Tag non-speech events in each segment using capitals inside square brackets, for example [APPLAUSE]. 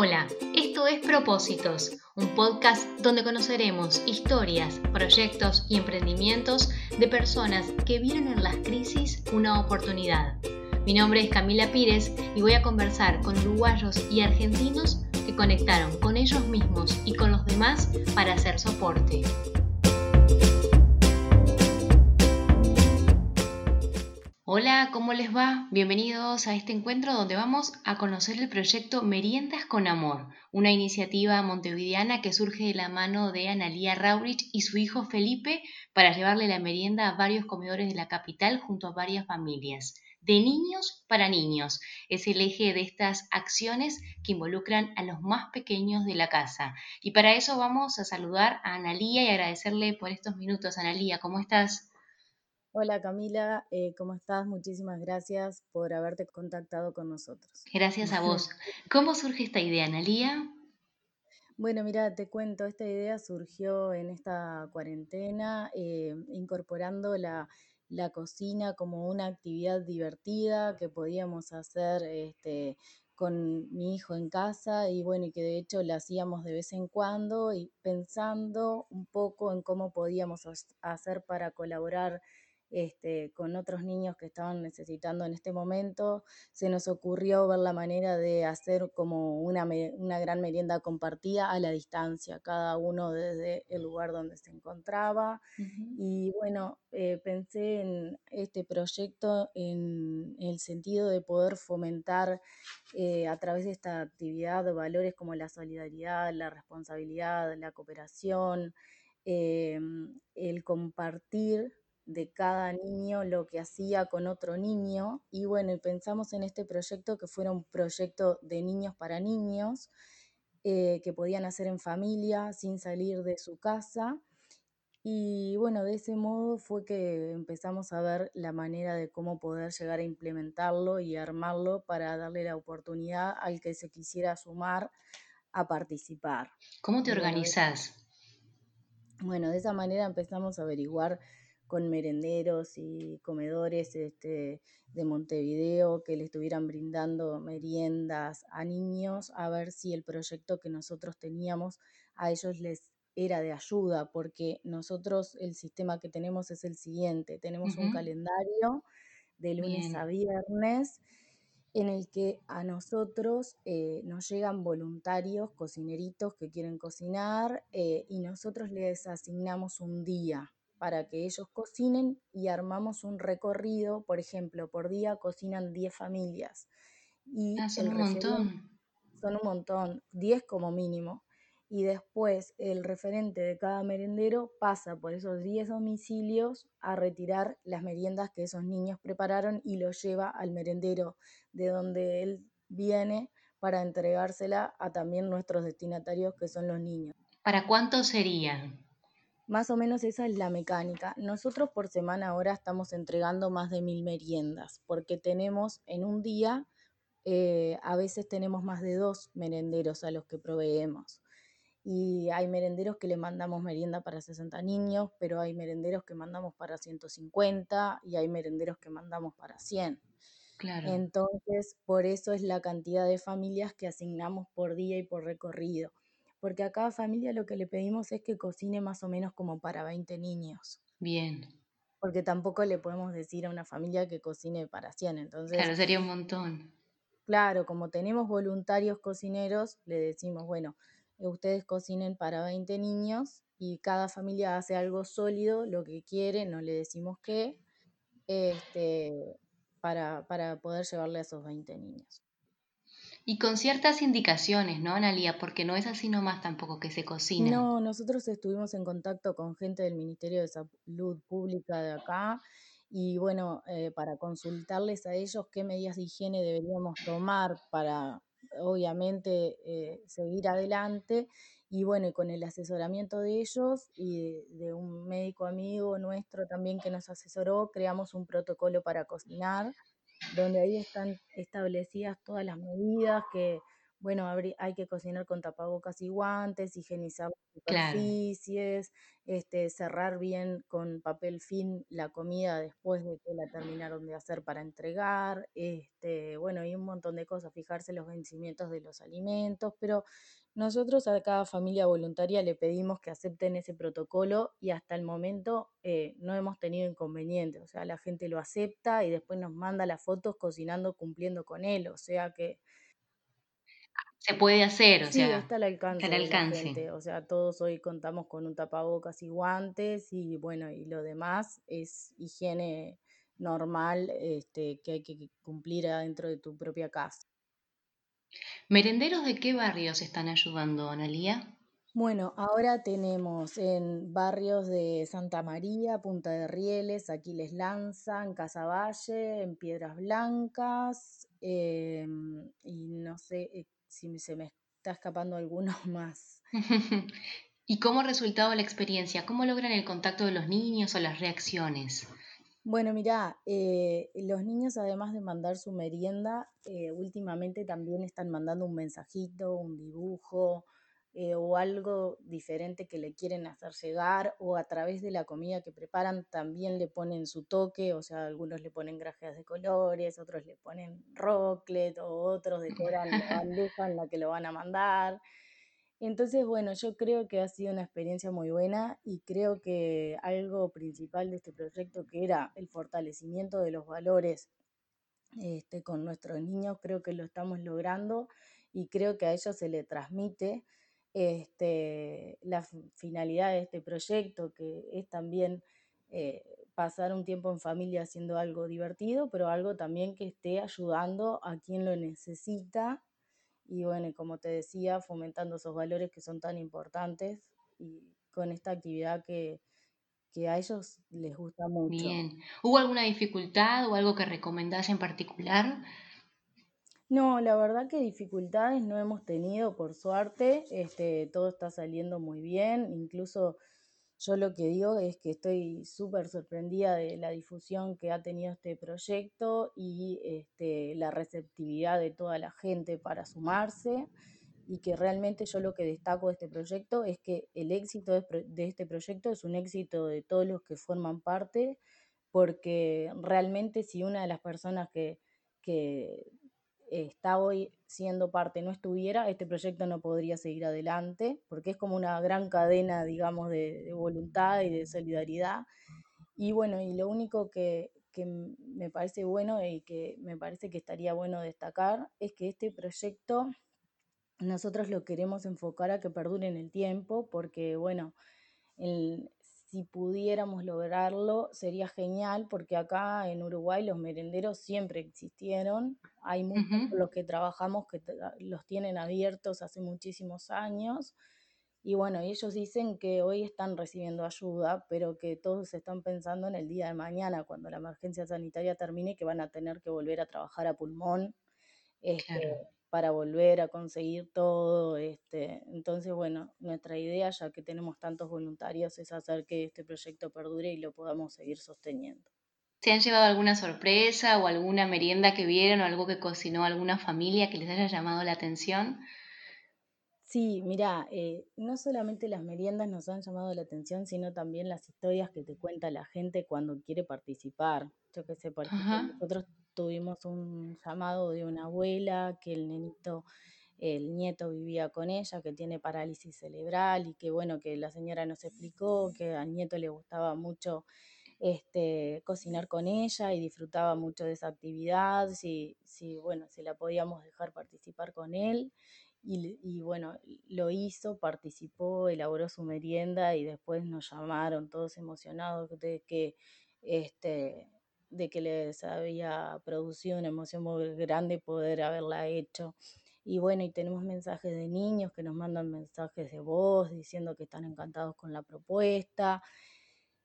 Hola, esto es Propósitos, un podcast donde conoceremos historias, proyectos y emprendimientos de personas que vieron en las crisis una oportunidad. Mi nombre es Camila Pírez y voy a conversar con uruguayos y argentinos que conectaron con ellos mismos y con los demás para hacer soporte. Hola, ¿cómo les va? Bienvenidos a este encuentro donde vamos a conocer el proyecto Meriendas con Amor, una iniciativa montevideana que surge de la mano de Analía Raurich y su hijo Felipe para llevarle la merienda a varios comedores de la capital junto a varias familias. De niños para niños es el eje de estas acciones que involucran a los más pequeños de la casa. Y para eso vamos a saludar a Analía y agradecerle por estos minutos. Analía, ¿cómo estás? Hola Camila, eh, ¿cómo estás? Muchísimas gracias por haberte contactado con nosotros. Gracias a vos. [LAUGHS] ¿Cómo surge esta idea, Analía? Bueno, mira, te cuento, esta idea surgió en esta cuarentena, eh, incorporando la, cocina como una actividad divertida que podíamos hacer este, con mi hijo en casa y bueno, y que de hecho la hacíamos de vez en cuando y pensando un poco en cómo podíamos hacer para colaborar este, con otros niños que estaban necesitando en este momento, se nos ocurrió ver la manera de hacer como una, una gran merienda compartida a la distancia, cada uno desde el lugar donde se encontraba. Y bueno, eh, pensé en este proyecto en el sentido de poder fomentar eh, a través de esta actividad valores como la solidaridad, la responsabilidad, la cooperación, em, el compartir de cada niño lo que hacía con otro niño. Y bueno, pensamos en este proyecto que fuera un proyecto de niños para niños, eh, que podían hacer en familia sin salir de su casa. Y bueno, de ese modo fue que empezamos a ver la manera de cómo poder llegar a implementarlo y armarlo para darle la oportunidad al que se quisiera sumar a participar. ¿Cómo te organizás? Bueno, de esa manera empezamos a averiguar con merenderos y comedores este, de Montevideo que le estuvieran brindando meriendas a niños, a ver si el proyecto que nosotros teníamos a ellos les era de ayuda, porque nosotros el sistema que tenemos es el siguiente, tenemos un calendario de lunes a viernes en el que a nosotros eh, nos llegan voluntarios, cocineritos que quieren cocinar, eh, y nosotros les asignamos un día para que ellos cocinen y armamos un recorrido, por ejemplo, por día cocinan 10 familias. Y ah, son un montón. Son un montón, 10 como mínimo. Y después el referente de cada merendero pasa por esos 10 domicilios a retirar las meriendas que esos niños prepararon y lo lleva al merendero de donde él viene para entregársela a también nuestros destinatarios que son los niños. ¿Para cuántos serían? Más o menos esa es la mecánica. Nosotros por semana ahora estamos entregando más de mil meriendas, porque tenemos en un día, eh, a veces tenemos más de dos merenderos a los que proveemos. Y hay merenderos que le mandamos merienda para 60 niños, pero hay merenderos que mandamos para 150 y hay merenderos que mandamos para 100. Claro. Entonces, por eso es la cantidad de familias que asignamos por día y por recorrido porque a cada familia lo que le pedimos es que cocine más o menos como para 20 niños. Bien. Porque tampoco le podemos decir a una familia que cocine para 100, entonces... Claro, sería un montón. Claro, como tenemos voluntarios cocineros, le decimos, bueno, ustedes cocinen para 20 niños y cada familia hace algo sólido, lo que quiere, no le decimos qué, este, para, para poder llevarle a esos 20 niños. Y con ciertas indicaciones, ¿no, Analia? Porque no es así nomás tampoco que se cocina. No, nosotros estuvimos en contacto con gente del Ministerio de Salud Pública de acá y bueno, eh, para consultarles a ellos qué medidas de higiene deberíamos tomar para, obviamente, eh, seguir adelante. Y bueno, y con el asesoramiento de ellos y de, un médico amigo nuestro también que nos asesoró, creamos un protocolo para cocinar donde ahí están establecidas todas las medidas que bueno, hay que cocinar con tapabocas y guantes, higienizar las Claro. superficies, este, cerrar bien con papel film la comida después de que la terminaron de hacer para entregar, este, bueno, y un montón de cosas, fijarse los vencimientos de los alimentos, pero nosotros a cada familia voluntaria le pedimos que acepten ese protocolo y hasta el momento eh, no hemos tenido inconvenientes, o sea, la gente lo acepta y después nos manda las fotos cocinando, cumpliendo con él, o sea que se puede hacer, o sí, sea, está al alcance está al alcance. gente. O sea, todos hoy contamos con un tapabocas y guantes y bueno, y lo demás es higiene normal este, que hay que cumplir adentro de tu propia casa. ¿Merenderos de qué barrios están ayudando, Analía? Bueno, ahora tenemos en barrios de Santa María, Punta de Rieles, Aquiles Lanza, en Casaballe, en Piedras Blancas, em, y no sé eh, si se me está escapando alguno [LAUGHS] más. [LAUGHS] ¿Y cómo ha resultado la experiencia? ¿Cómo logran el contacto de los niños o las reacciones? Bueno, mirá, eh, los niños además de mandar su merienda, eh, últimamente también están mandando un mensajito, un dibujo eh, o algo diferente que le quieren hacer llegar o a través de la comida que preparan también le ponen su toque, o sea, algunos le ponen grajeas de colores, otros le ponen rocklet o otros decoran la [LAUGHS] bandeja en la que lo van a mandar. Entonces, bueno, yo creo que ha sido una experiencia muy buena y creo que algo principal de este proyecto, que era el fortalecimiento de los valores este, con nuestros niños, creo que lo estamos logrando y creo que a ellos se le transmite este, la finalidad de este proyecto, que es también eh, pasar un tiempo en familia haciendo algo divertido, pero algo también que esté ayudando a quien lo necesita y bueno, como te decía, fomentando esos valores que son tan importantes y con esta actividad que, que a ellos les gusta mucho. Bien. ¿Hubo alguna dificultad o algo que recomendás en particular? No, la verdad que dificultades no hemos tenido, por suerte, este, todo está saliendo muy bien, incluso yo lo que digo es que estoy súper sorprendida de la difusión que ha tenido este proyecto y este, la receptividad de toda la gente para sumarse y que realmente yo lo que destaco de este proyecto es que el éxito de, este proyecto es un éxito de todos los que forman parte, porque realmente si una de las personas que, que está hoy siendo parte no estuviera, este proyecto no podría seguir adelante, porque es como una gran cadena, digamos, de, voluntad y de solidaridad. Y bueno, y lo único que, que me parece bueno y que me parece que estaría bueno destacar es que este proyecto nosotros lo queremos enfocar a que perdure en el tiempo, porque bueno, el, si pudiéramos lograrlo, sería genial, porque acá en Uruguay los merenderos siempre existieron. Hay muchos con los que trabajamos que los tienen abiertos hace muchísimos años. Y bueno, ellos dicen que hoy están recibiendo ayuda, pero que todos están pensando en el día de mañana, cuando la emergencia sanitaria termine, que van a tener que volver a trabajar a pulmón. Este, para volver a conseguir todo. Este, entonces, bueno, nuestra idea, ya que tenemos tantos voluntarios, es hacer que este proyecto perdure y lo podamos seguir sosteniendo. ¿Se han llevado alguna sorpresa o alguna merienda que vieron o algo que cocinó alguna familia que les haya llamado la atención? Sí, mira, eh, no solamente las meriendas nos han llamado la atención, sino también las historias que te cuenta la gente cuando quiere participar. Yo qué sé, por ejemplo, nosotros tuvimos un llamado de una abuela que el nenito, el nieto vivía con ella, que tiene parálisis cerebral y que bueno, que la señora nos explicó que al nieto le gustaba mucho este, cocinar con ella y disfrutaba mucho de esa actividad, si, si, bueno, si la podíamos dejar participar con él. Y, y, bueno, lo hizo, participó, elaboró su merienda y después nos llamaron todos emocionados de que este, de que les había producido una emoción muy grande poder haberla hecho. Y bueno, y tenemos mensajes de niños que nos mandan mensajes de voz diciendo que están encantados con la propuesta.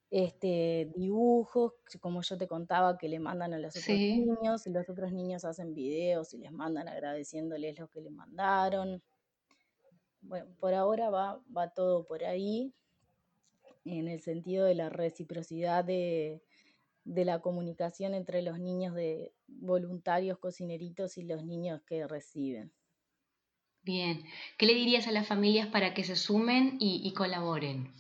Este, dibujos, como yo te contaba, que le mandan a los otros niños, y los otros niños hacen videos y les mandan agradeciéndoles lo que le mandaron. Bueno, por ahora va, va todo por ahí, en el sentido de la reciprocidad de, de la comunicación entre los niños de voluntarios cocineritos y los niños que reciben. Bien, ¿qué le dirías a las familias para que se sumen y, colaboren?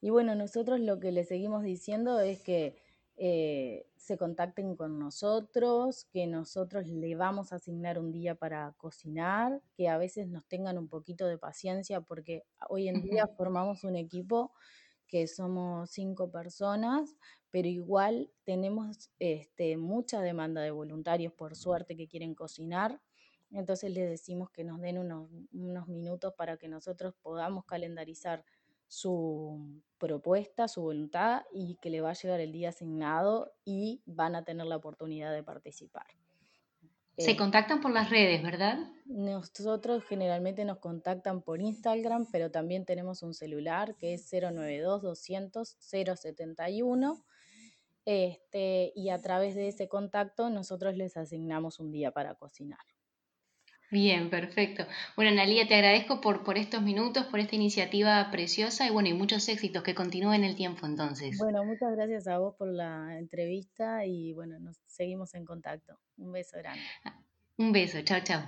Y bueno, nosotros lo que le seguimos diciendo es que eh, se contacten con nosotros, que nosotros le vamos a asignar un día para cocinar, que a veces nos tengan un poquito de paciencia porque hoy en día formamos un equipo que somos cinco personas, pero igual tenemos este, mucha demanda de voluntarios, por suerte, que quieren cocinar. Entonces les decimos que nos den unos, unos minutos para que nosotros podamos calendarizar su propuesta, su voluntad y que le va a llegar el día asignado y van a tener la oportunidad de participar. Se eh, contactan por las redes, ¿verdad? Nosotros generalmente nos contactan por Instagram, pero también tenemos un celular que es 092 200 071. Este, y a través de ese contacto nosotros les asignamos un día para cocinar. Bien, perfecto. Bueno, Analia, te agradezco por, por estos minutos, por esta iniciativa preciosa y bueno, y muchos éxitos, que continúen el tiempo entonces. Bueno, muchas gracias a vos por la entrevista y bueno, nos seguimos en contacto. Un beso grande. Un beso, chao, chao.